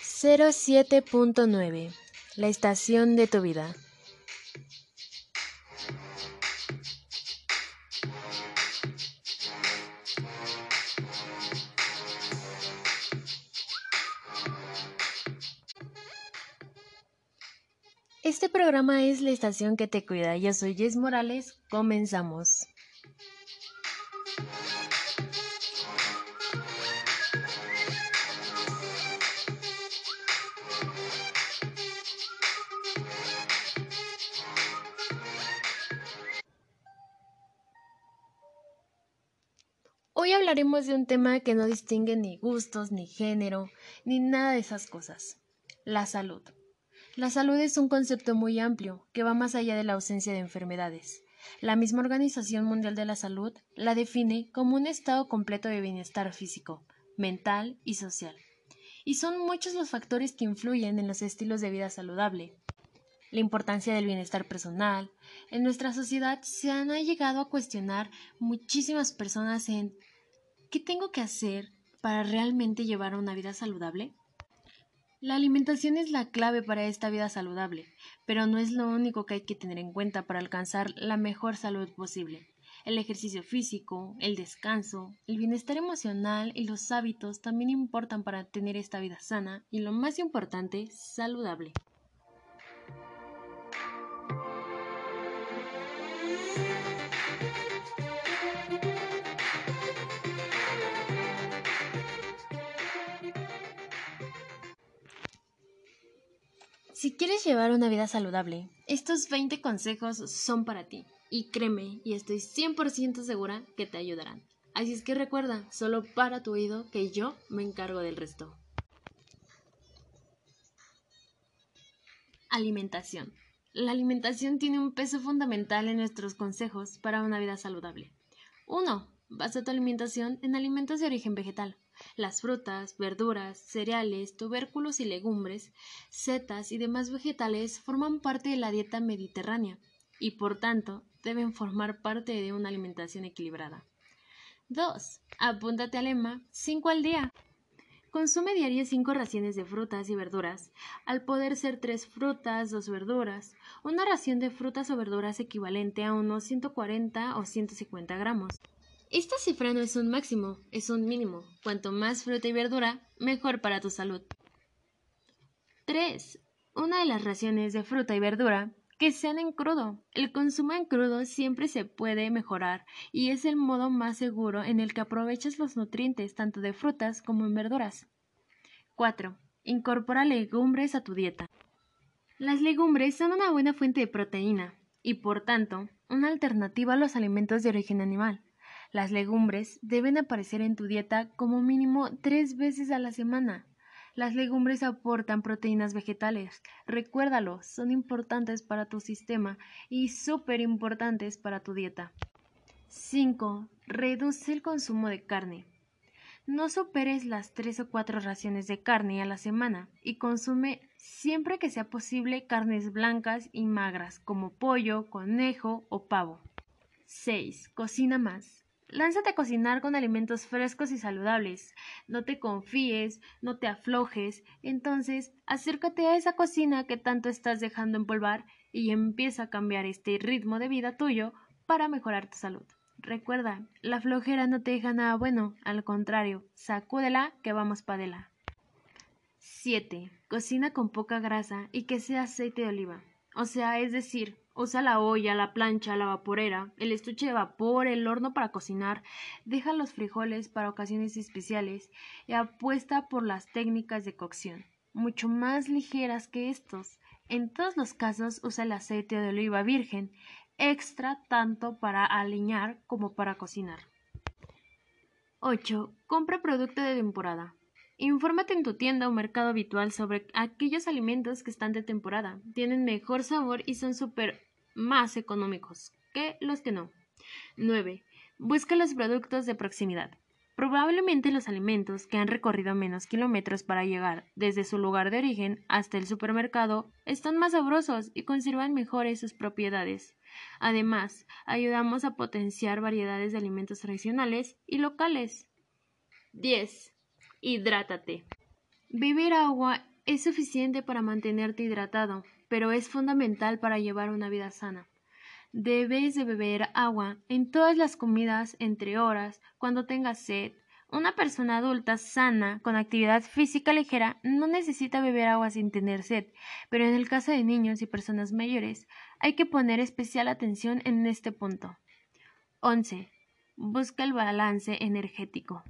07.9 La estación de tu vida. Este programa es la estación que te cuida. Yo soy Jess Morales. Comenzamos. Hablaremos de un tema que no distingue ni gustos, ni género, ni nada de esas cosas. La salud. La salud es un concepto muy amplio que va más allá de la ausencia de enfermedades. La misma Organización Mundial de la Salud la define como un estado completo de bienestar físico, mental y social. Y son muchos los factores que influyen en los estilos de vida saludable. La importancia del bienestar personal. En nuestra sociedad se han llegado a cuestionar muchísimas personas en ¿qué tengo que hacer para realmente llevar una vida saludable? La alimentación es la clave para esta vida saludable, pero no es lo único que hay que tener en cuenta para alcanzar la mejor salud posible. El ejercicio físico, el descanso, el bienestar emocional y los hábitos también importan para tener esta vida sana y lo más importante, saludable. Si quieres llevar una vida saludable, estos 20 consejos son para ti. Y créeme, y estoy 100% segura que te ayudarán. Así es que recuerda, solo para tu oído que yo me encargo del resto. Alimentación. La alimentación tiene un peso fundamental en nuestros consejos para una vida saludable. 1. Basa tu alimentación en alimentos de origen vegetal. Las frutas, verduras, cereales, tubérculos y legumbres, setas y demás vegetales forman parte de la dieta mediterránea y por tanto deben formar parte de una alimentación equilibrada. 2. Apúntate al lema 5 al día. Consume diario 5 raciones de frutas y verduras, al poder ser 3 frutas, 2 verduras. Una ración de frutas o verduras equivalente a unos 140 o 150 gramos. Esta cifra no es un máximo, es un mínimo. Cuanto más fruta y verdura, mejor para tu salud. 3. Una de las raciones de fruta y verdura que sean en crudo. El consumo en crudo siempre se puede mejorar y es el modo más seguro en el que aprovechas los nutrientes tanto de frutas como en verduras. 4. Incorpora legumbres a tu dieta. Las legumbres son una buena fuente de proteína y por tanto una alternativa a los alimentos de origen animal. Las legumbres deben aparecer en tu dieta como mínimo tres veces a la semana. Las legumbres aportan proteínas vegetales. Recuérdalo, son importantes para tu sistema y súper importantes para tu dieta. 5. Reduce el consumo de carne. No superes las tres o cuatro raciones de carne a la semana y consume siempre que sea posible carnes blancas y magras como pollo, conejo o pavo. 6. Cocina más. Lánzate a cocinar con alimentos frescos y saludables. No te confíes, no te aflojes. Entonces, acércate a esa cocina que tanto estás dejando empolvar y empieza a cambiar este ritmo de vida tuyo para mejorar tu salud. Recuerda, la flojera no te deja nada bueno, al contrario, sacúdela que vamos padela. 7. Cocina con poca grasa y que sea aceite de oliva. O sea, es decir, Usa la olla, la plancha, la vaporera, el estuche de vapor, el horno para cocinar. Deja los frijoles para ocasiones especiales y apuesta por las técnicas de cocción, mucho más ligeras que estos. En todos los casos usa el aceite de oliva virgen, extra tanto para aliñar como para cocinar. 8. Compra producto de temporada. Infórmate en tu tienda o mercado habitual sobre aquellos alimentos que están de temporada, tienen mejor sabor y son súper más económicos que los que no. 9. Busca los productos de proximidad. Probablemente los alimentos que han recorrido menos kilómetros para llegar desde su lugar de origen hasta el supermercado están más sabrosos y conservan mejores sus propiedades. Además, ayudamos a potenciar variedades de alimentos tradicionales y locales. 10. Hidrátate. Beber agua es suficiente para mantenerte hidratado, pero es fundamental para llevar una vida sana. Debes de beber agua en todas las comidas entre horas, cuando tengas sed. Una persona adulta sana con actividad física ligera no necesita beber agua sin tener sed, pero en el caso de niños y personas mayores hay que poner especial atención en este punto. 11. Busca el balance energético.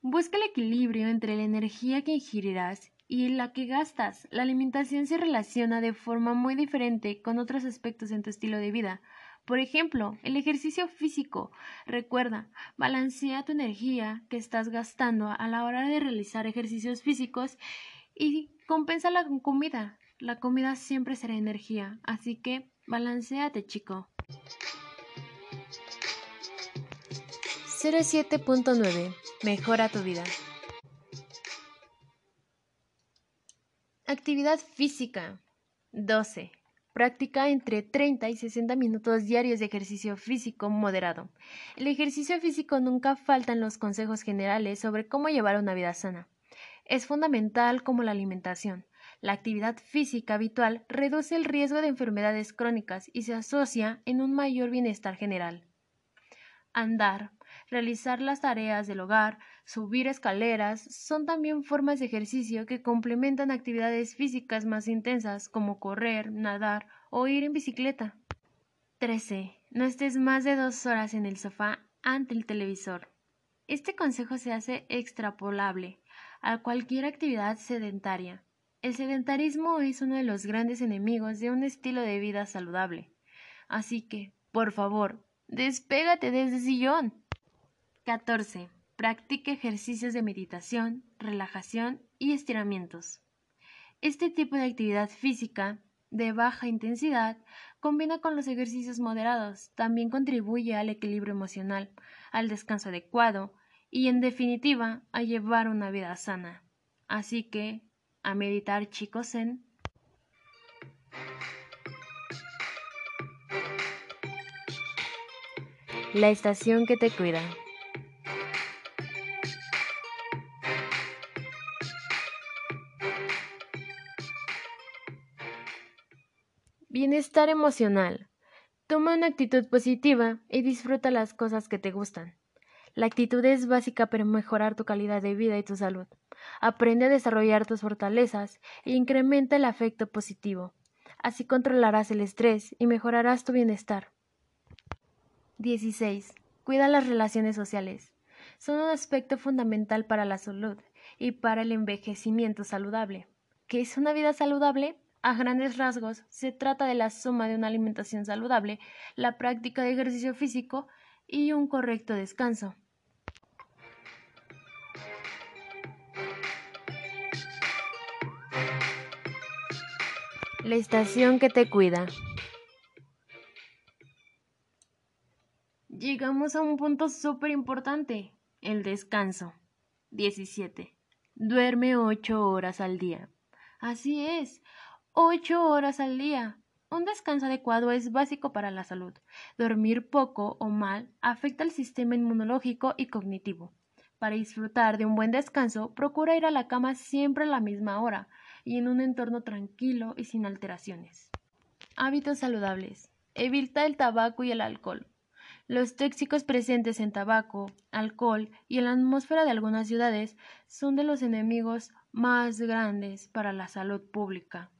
Busca el equilibrio entre la energía que ingerirás y la que gastas. La alimentación se relaciona de forma muy diferente con otros aspectos en tu estilo de vida. Por ejemplo, el ejercicio físico. Recuerda, balancea tu energía que estás gastando a la hora de realizar ejercicios físicos y compénsala con comida. La comida siempre será energía, así que balanceate, chico. 07.9 Mejora tu vida. Actividad física. 12. Práctica entre 30 y 60 minutos diarios de ejercicio físico moderado. El ejercicio físico nunca falta en los consejos generales sobre cómo llevar una vida sana. Es fundamental como la alimentación. La actividad física habitual reduce el riesgo de enfermedades crónicas y se asocia en un mayor bienestar general. Andar, realizar las tareas del hogar, subir escaleras, son también formas de ejercicio que complementan actividades físicas más intensas como correr, nadar o ir en bicicleta. 13. No estés más de dos horas en el sofá ante el televisor. Este consejo se hace extrapolable a cualquier actividad sedentaria. El sedentarismo es uno de los grandes enemigos de un estilo de vida saludable. Así que, por favor, despégate de ese sillón. 14. Practique ejercicios de meditación, relajación y estiramientos. Este tipo de actividad física de baja intensidad combina con los ejercicios moderados, también contribuye al equilibrio emocional, al descanso adecuado y en definitiva a llevar una vida sana. Así que, a meditar chicos en la estación que te cuida. Bienestar emocional. Toma una actitud positiva y disfruta las cosas que te gustan. La actitud es básica para mejorar tu calidad de vida y tu salud. Aprende a desarrollar tus fortalezas e incrementa el afecto positivo. Así controlarás el estrés y mejorarás tu bienestar. 16. Cuida las relaciones sociales. Son un aspecto fundamental para la salud y para el envejecimiento saludable. ¿Qué es una vida saludable? A grandes rasgos, se trata de la suma de una alimentación saludable, la práctica de ejercicio físico y un correcto descanso. La estación que te cuida. Llegamos a un punto súper importante, el descanso. 17. Duerme 8 horas al día. Así es, ocho horas al día. Un descanso adecuado es básico para la salud. Dormir poco o mal afecta al sistema inmunológico y cognitivo. Para disfrutar de un buen descanso, procura ir a la cama siempre a la misma hora y en un entorno tranquilo y sin alteraciones. Hábitos saludables. Evita el tabaco y el alcohol. Los tóxicos presentes en tabaco, alcohol y en la atmósfera de algunas ciudades son de los enemigos más grandes para la salud pública.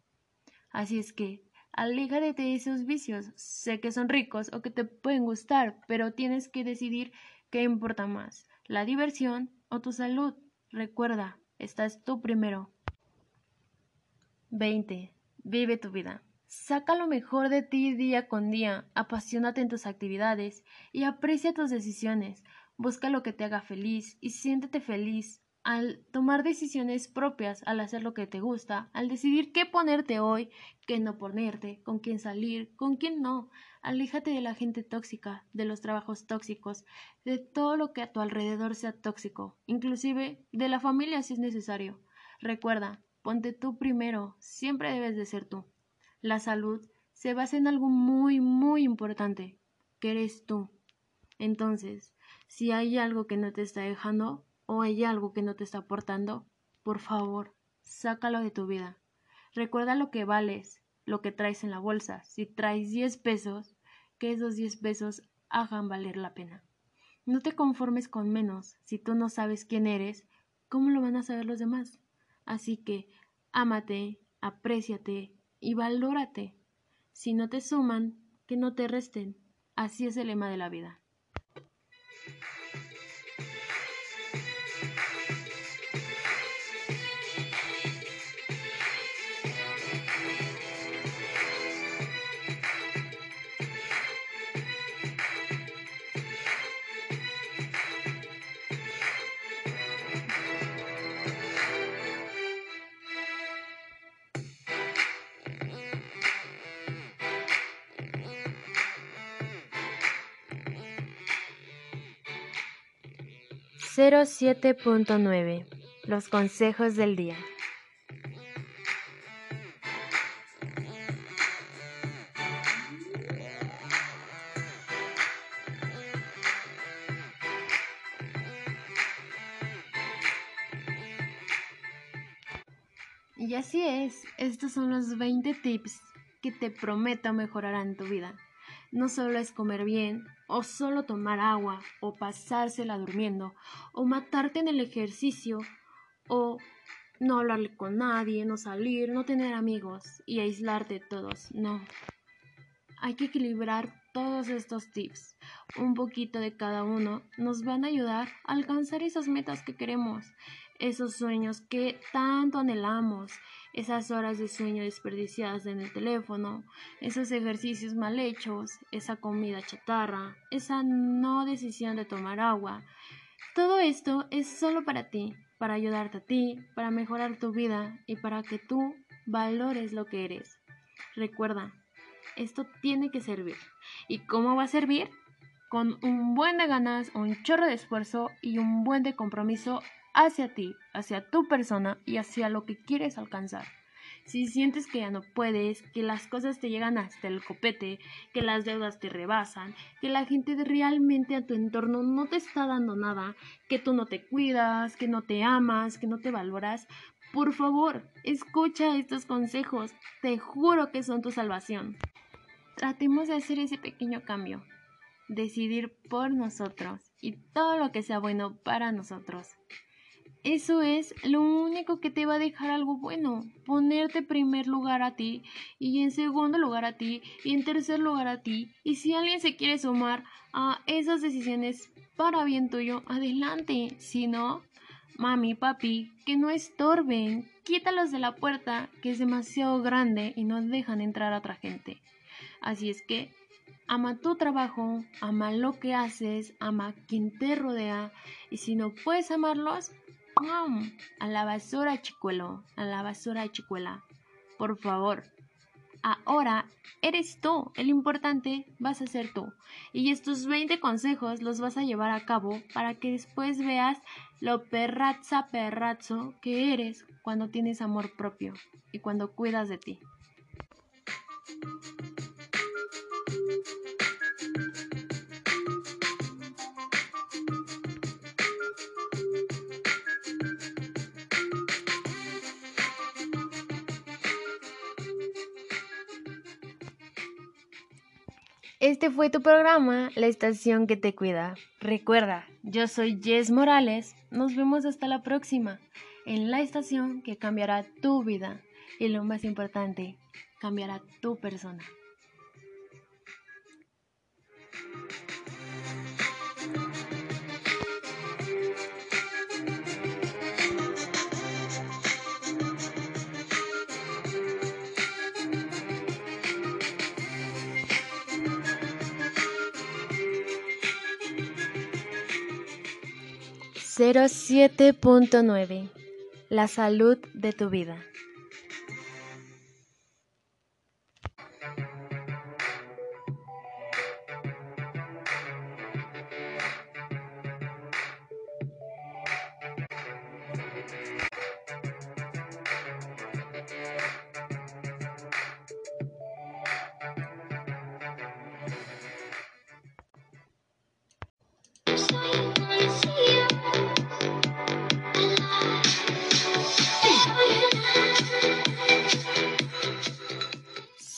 Así es que, aléjate de esos vicios. Sé que son ricos o que te pueden gustar, pero tienes que decidir qué importa más, la diversión o tu salud. Recuerda, estás tú primero. 20. Vive tu vida. Saca lo mejor de ti día con día, apasionate en tus actividades y aprecia tus decisiones. Busca lo que te haga feliz y siéntete feliz al tomar decisiones propias, al hacer lo que te gusta, al decidir qué ponerte hoy, qué no ponerte, con quién salir, con quién no. Aléjate de la gente tóxica, de los trabajos tóxicos, de todo lo que a tu alrededor sea tóxico, inclusive de la familia si es necesario. Recuerda, ponte tú primero, siempre debes de ser tú. La salud se basa en algo muy, muy importante, que eres tú. Entonces, si hay algo que no te está dejando, o hay algo que no te está aportando, por favor, sácalo de tu vida. Recuerda lo que vales, lo que traes en la bolsa. Si traes 10 pesos, que esos 10 pesos hagan valer la pena. No te conformes con menos. Si tú no sabes quién eres, ¿cómo lo van a saber los demás? Así que ámate, apréciate y valórate. Si no te suman, que no te resten. Así es el lema de la vida. 07.9 Los consejos del día. Y así es, estos son los 20 tips que te prometo mejorarán tu vida. No solo es comer bien, o solo tomar agua, o pasársela durmiendo, o matarte en el ejercicio, o no hablarle con nadie, no salir, no tener amigos y aislarte de todos. No. Hay que equilibrar todos estos tips. Un poquito de cada uno nos van a ayudar a alcanzar esas metas que queremos, esos sueños que tanto anhelamos esas horas de sueño desperdiciadas en el teléfono, esos ejercicios mal hechos, esa comida chatarra, esa no decisión de tomar agua. Todo esto es solo para ti, para ayudarte a ti, para mejorar tu vida y para que tú valores lo que eres. Recuerda, esto tiene que servir. ¿Y cómo va a servir? Con un buen de ganas, un chorro de esfuerzo y un buen de compromiso hacia ti, hacia tu persona y hacia lo que quieres alcanzar. Si sientes que ya no puedes, que las cosas te llegan hasta el copete, que las deudas te rebasan, que la gente realmente a tu entorno no te está dando nada, que tú no te cuidas, que no te amas, que no te valoras, por favor, escucha estos consejos. Te juro que son tu salvación. Tratemos de hacer ese pequeño cambio, decidir por nosotros y todo lo que sea bueno para nosotros. Eso es lo único que te va a dejar algo bueno, ponerte en primer lugar a ti y en segundo lugar a ti y en tercer lugar a ti. Y si alguien se quiere sumar a esas decisiones para bien tuyo, adelante. Si no, mami, papi, que no estorben, quítalos de la puerta que es demasiado grande y no dejan entrar a otra gente. Así es que ama tu trabajo, ama lo que haces, ama quien te rodea y si no puedes amarlos, a la basura, chicuelo, a la basura, chicuela. Por favor. Ahora eres tú, el importante vas a ser tú. Y estos 20 consejos los vas a llevar a cabo para que después veas lo perraza perrazo que eres cuando tienes amor propio y cuando cuidas de ti. Este fue tu programa, La Estación que te cuida. Recuerda, yo soy Jess Morales. Nos vemos hasta la próxima en la estación que cambiará tu vida y lo más importante, cambiará tu persona. 07.9 La salud de tu vida.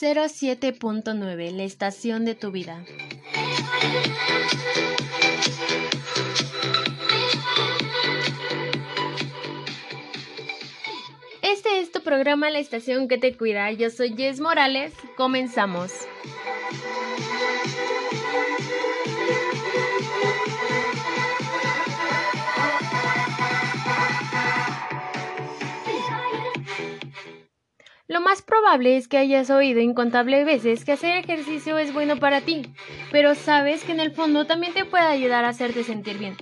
07.9 La estación de tu vida. Este es tu programa La estación que te cuida. Yo soy Jess Morales. Comenzamos. Lo más probable es que hayas oído incontables veces que hacer ejercicio es bueno para ti, pero sabes que en el fondo también te puede ayudar a hacerte sentir bien.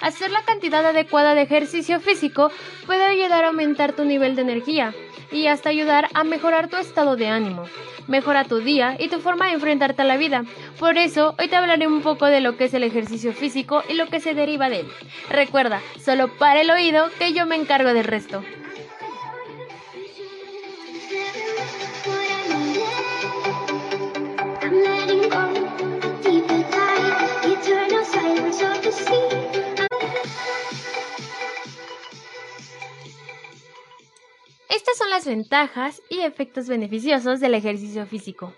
Hacer la cantidad adecuada de ejercicio físico puede ayudar a aumentar tu nivel de energía y hasta ayudar a mejorar tu estado de ánimo. Mejora tu día y tu forma de enfrentarte a la vida. Por eso, hoy te hablaré un poco de lo que es el ejercicio físico y lo que se deriva de él. Recuerda, solo para el oído que yo me encargo del resto. Estas son las ventajas y efectos beneficiosos del ejercicio físico.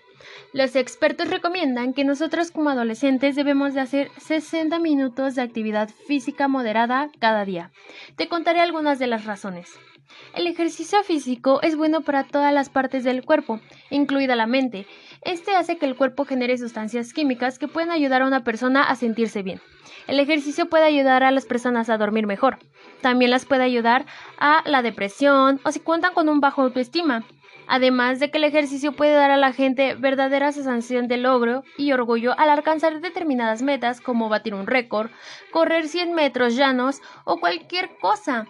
Los expertos recomiendan que nosotros como adolescentes debemos de hacer 60 minutos de actividad física moderada cada día. Te contaré algunas de las razones. El ejercicio físico es bueno para todas las partes del cuerpo, incluida la mente. Este hace que el cuerpo genere sustancias químicas que pueden ayudar a una persona a sentirse bien. El ejercicio puede ayudar a las personas a dormir mejor. También las puede ayudar a la depresión o si cuentan con un bajo autoestima. Además de que el ejercicio puede dar a la gente verdadera sensación de logro y orgullo al alcanzar determinadas metas como batir un récord, correr 100 metros llanos o cualquier cosa.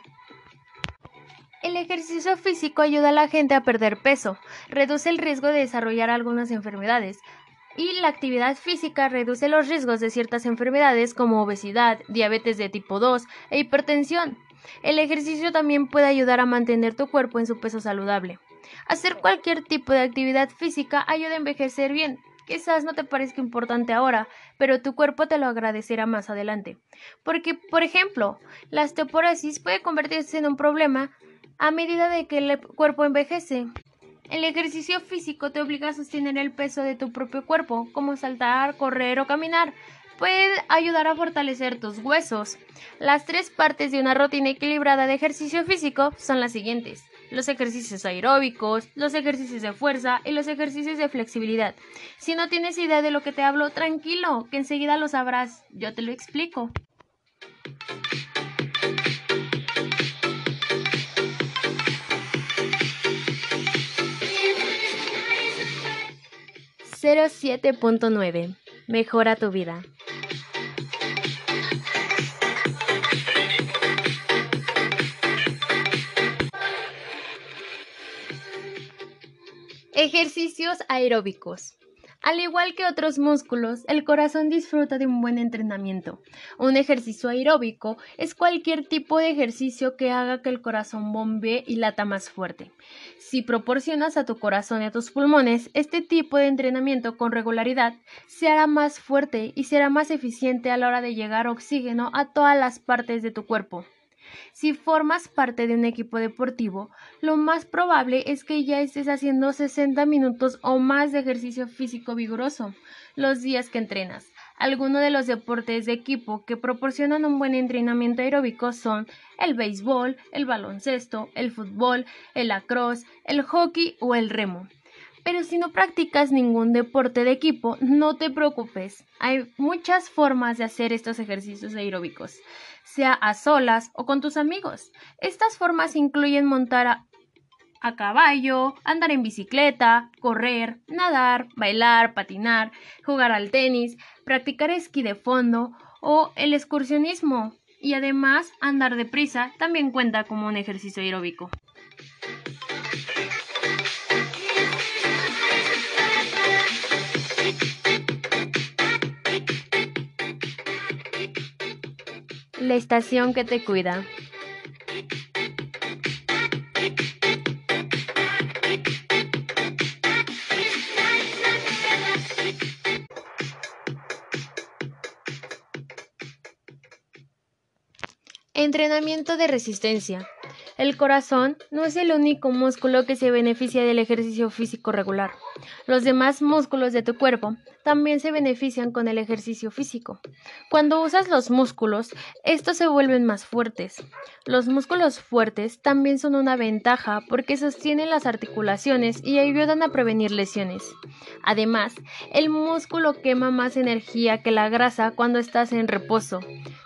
El ejercicio físico ayuda a la gente a perder peso, reduce el riesgo de desarrollar algunas enfermedades, y la actividad física reduce los riesgos de ciertas enfermedades como obesidad, diabetes de tipo 2 e hipertensión. El ejercicio también puede ayudar a mantener tu cuerpo en su peso saludable. Hacer cualquier tipo de actividad física ayuda a envejecer bien. Quizás no te parezca importante ahora, pero tu cuerpo te lo agradecerá más adelante. Porque, por ejemplo, la osteoporosis puede convertirse en un problema a medida de que el cuerpo envejece. El ejercicio físico te obliga a sostener el peso de tu propio cuerpo, como saltar, correr o caminar. Puede ayudar a fortalecer tus huesos. Las tres partes de una rutina equilibrada de ejercicio físico son las siguientes. Los ejercicios aeróbicos, los ejercicios de fuerza y los ejercicios de flexibilidad. Si no tienes idea de lo que te hablo, tranquilo, que enseguida lo sabrás. Yo te lo explico. 07.9. Mejora tu vida. Ejercicios aeróbicos. Al igual que otros músculos, el corazón disfruta de un buen entrenamiento. Un ejercicio aeróbico es cualquier tipo de ejercicio que haga que el corazón bombee y lata más fuerte. Si proporcionas a tu corazón y a tus pulmones este tipo de entrenamiento con regularidad, se hará más fuerte y será más eficiente a la hora de llegar oxígeno a todas las partes de tu cuerpo. Si formas parte de un equipo deportivo, lo más probable es que ya estés haciendo 60 minutos o más de ejercicio físico vigoroso los días que entrenas. Algunos de los deportes de equipo que proporcionan un buen entrenamiento aeróbico son el béisbol, el baloncesto, el fútbol, el lacrosse, el hockey o el remo. Pero si no practicas ningún deporte de equipo, no te preocupes. Hay muchas formas de hacer estos ejercicios aeróbicos sea a solas o con tus amigos. Estas formas incluyen montar a, caballo, andar en bicicleta, correr, nadar, bailar, patinar, jugar al tenis, practicar esquí de fondo o el excursionismo. Y además, andar deprisa también cuenta como un ejercicio aeróbico. Estación que te cuida. Entrenamiento de resistencia. El corazón no es el único músculo que se beneficia del ejercicio físico regular. Los demás músculos de tu cuerpo también se benefician con el ejercicio físico. Cuando usas los músculos, estos se vuelven más fuertes. Los músculos fuertes también son una ventaja porque sostienen las articulaciones y ayudan a prevenir lesiones. Además, el músculo quema más energía que la grasa cuando estás en reposo,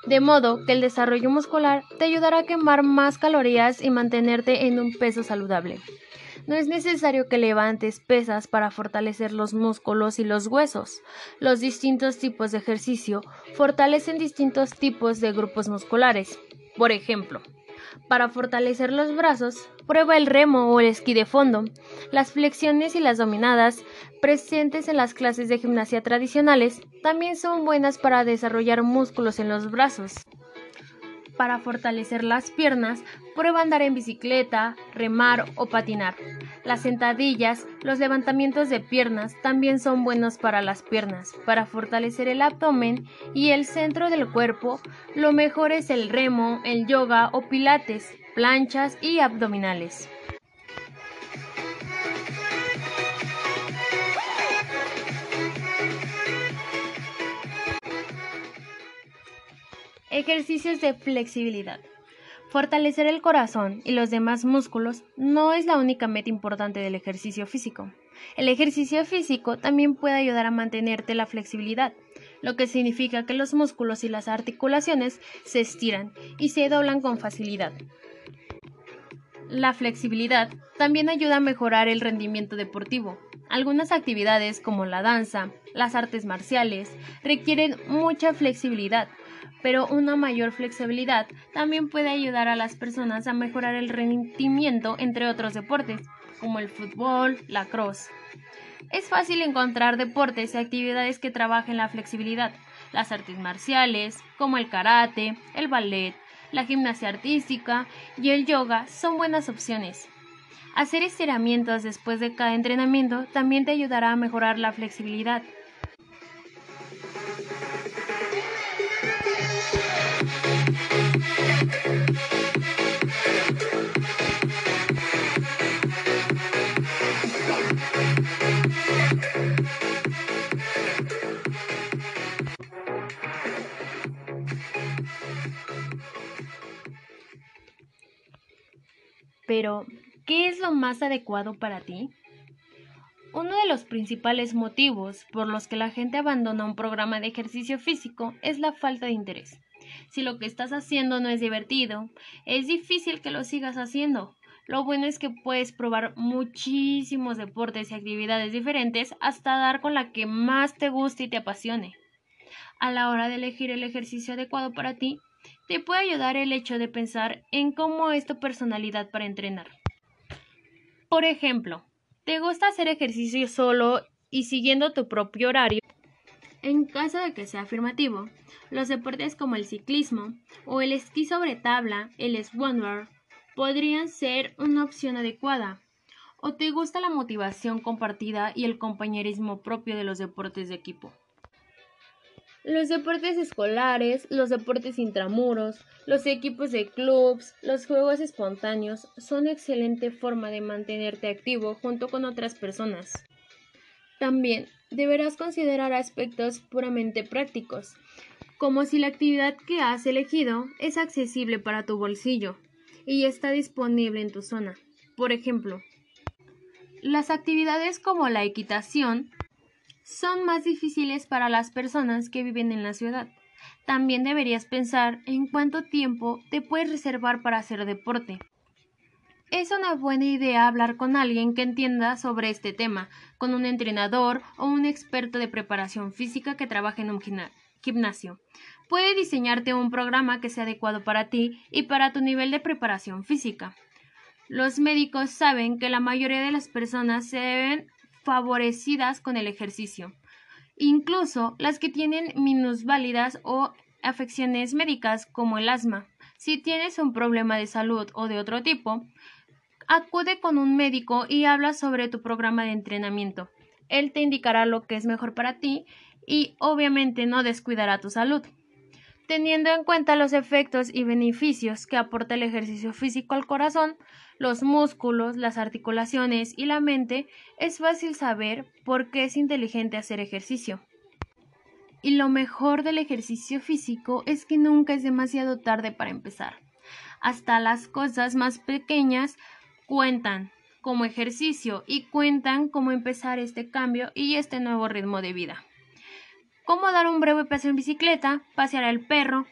de modo que el desarrollo muscular te ayudará a quemar más calorías y mantenerte en un peso saludable. No es necesario que levantes pesas para fortalecer los músculos y los huesos. Los distintos tipos de ejercicio fortalecen distintos tipos de grupos musculares. Por ejemplo, para fortalecer los brazos, prueba el remo o el esquí de fondo. Las flexiones y las dominadas presentes en las clases de gimnasia tradicionales también son buenas para desarrollar músculos en los brazos. Para fortalecer las piernas, prueba andar en bicicleta, remar o patinar. Las sentadillas, los levantamientos de piernas también son buenos para las piernas. Para fortalecer el abdomen y el centro del cuerpo, lo mejor es el remo, el yoga o pilates, planchas y abdominales. Ejercicios de flexibilidad. Fortalecer el corazón y los demás músculos no es la única meta importante del ejercicio físico. El ejercicio físico también puede ayudar a mantenerte la flexibilidad, lo que significa que los músculos y las articulaciones se estiran y se doblan con facilidad. La flexibilidad también ayuda a mejorar el rendimiento deportivo. Algunas actividades como la danza, las artes marciales, requieren mucha flexibilidad pero una mayor flexibilidad también puede ayudar a las personas a mejorar el rendimiento entre otros deportes, como el fútbol, la cross. Es fácil encontrar deportes y actividades que trabajen la flexibilidad. Las artes marciales, como el karate, el ballet, la gimnasia artística y el yoga son buenas opciones. Hacer estiramientos después de cada entrenamiento también te ayudará a mejorar la flexibilidad. Pero, ¿qué es lo más adecuado para ti? Uno de los principales motivos por los que la gente abandona un programa de ejercicio físico es la falta de interés. Si lo que estás haciendo no es divertido, es difícil que lo sigas haciendo. Lo bueno es que puedes probar muchísimos deportes y actividades diferentes hasta dar con la que más te guste y te apasione. A la hora de elegir el ejercicio adecuado para ti, te puede ayudar el hecho de pensar en cómo es tu personalidad para entrenar. Por ejemplo, ¿te gusta hacer ejercicio solo y siguiendo tu propio horario? En caso de que sea afirmativo, los deportes como el ciclismo o el esquí sobre tabla, el snowboard, podrían ser una opción adecuada. ¿O te gusta la motivación compartida y el compañerismo propio de los deportes de equipo? Los deportes escolares, los deportes intramuros, los equipos de clubs, los juegos espontáneos son excelente forma de mantenerte activo junto con otras personas. También deberás considerar aspectos puramente prácticos, como si la actividad que has elegido es accesible para tu bolsillo y está disponible en tu zona. Por ejemplo, las actividades como la equitación son más difíciles para las personas que viven en la ciudad. También deberías pensar en cuánto tiempo te puedes reservar para hacer deporte. Es una buena idea hablar con alguien que entienda sobre este tema, con un entrenador o un experto de preparación física que trabaje en un gimnasio. Puede diseñarte un programa que sea adecuado para ti y para tu nivel de preparación física. Los médicos saben que la mayoría de las personas se deben favorecidas con el ejercicio. Incluso las que tienen minusválidas o afecciones médicas como el asma. Si tienes un problema de salud o de otro tipo, acude con un médico y habla sobre tu programa de entrenamiento. Él te indicará lo que es mejor para ti y obviamente no descuidará tu salud. Teniendo en cuenta los efectos y beneficios que aporta el ejercicio físico al corazón, los músculos, las articulaciones y la mente, es fácil saber por qué es inteligente hacer ejercicio. Y lo mejor del ejercicio físico es que nunca es demasiado tarde para empezar. Hasta las cosas más pequeñas cuentan como ejercicio y cuentan cómo empezar este cambio y este nuevo ritmo de vida. Cómo dar un breve paseo en bicicleta, pasear al perro,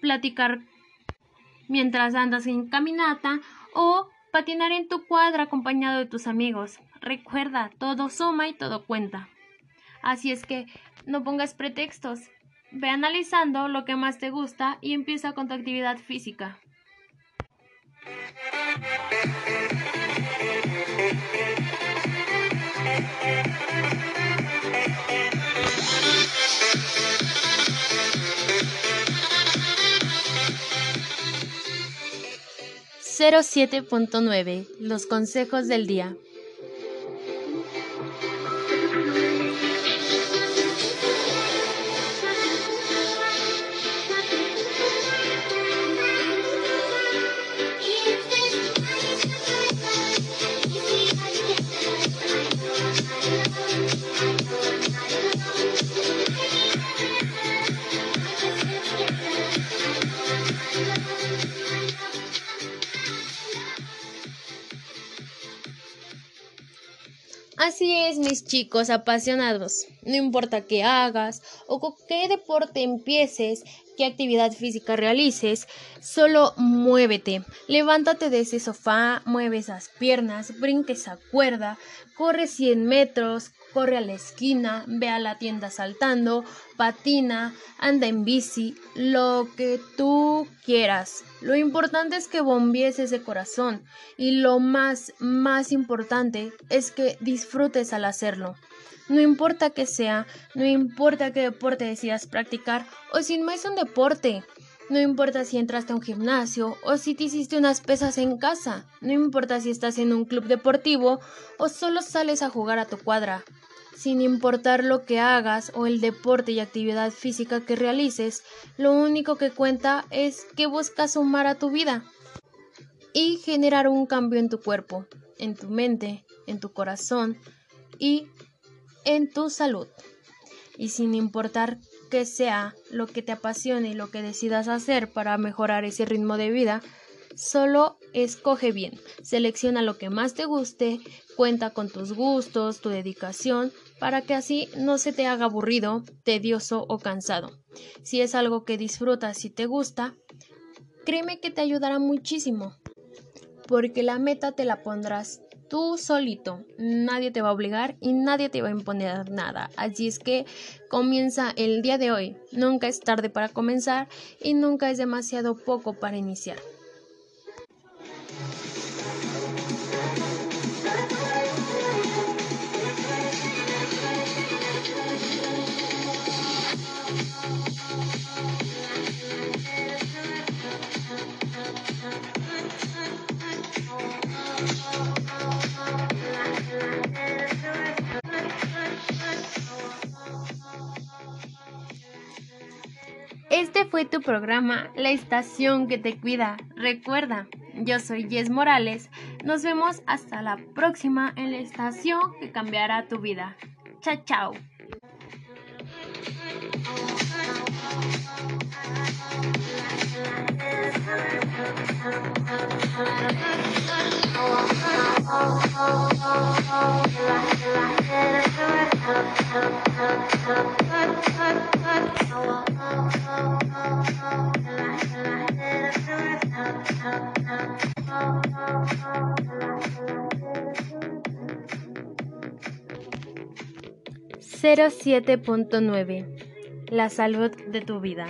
platicar mientras andas en caminata o patinar en tu cuadra acompañado de tus amigos. Recuerda, todo suma y todo cuenta. Así es que no pongas pretextos. Ve analizando lo que más te gusta y empieza con tu actividad física. 07.9 Los consejos del día. Chicos apasionados. No importa qué hagas o con qué deporte empieces, qué actividad física realices, solo muévete. Levántate de ese sofá, mueve esas piernas, brinque esa cuerda, corre 100 metros, corre a la esquina, ve a la tienda saltando, patina, anda en bici, lo que tú quieras. Lo importante es que bombies ese corazón y lo más, más importante es que disfrutes al hacerlo. No importa que sea, no importa qué deporte decidas practicar o si no es un deporte. No importa si entraste a un gimnasio o si te hiciste unas pesas en casa. No importa si estás en un club deportivo o solo sales a jugar a tu cuadra. Sin importar lo que hagas o el deporte y actividad física que realices, lo único que cuenta es que buscas sumar a tu vida y generar un cambio en tu cuerpo, en tu mente, en tu corazón y en tu salud. Y sin importar que sea lo que te apasione y lo que decidas hacer para mejorar ese ritmo de vida, solo escoge bien, selecciona lo que más te guste, cuenta con tus gustos, tu dedicación, para que así no se te haga aburrido, tedioso o cansado. Si es algo que disfrutas y te gusta, créeme que te ayudará muchísimo, porque la meta te la pondrás tú solito. Nadie te va a obligar y nadie te va a imponer nada. Así es que comienza el día de hoy. Nunca es tarde para comenzar y nunca es demasiado poco para iniciar. 'Este fue tu programa, La Estación que te cuida. Recuerda, yo soy Jess Morales. Nos vemos hasta la próxima en la estación que cambiará tu vida. Chao, chao. Cero siete punto nueve La salud de tu vida.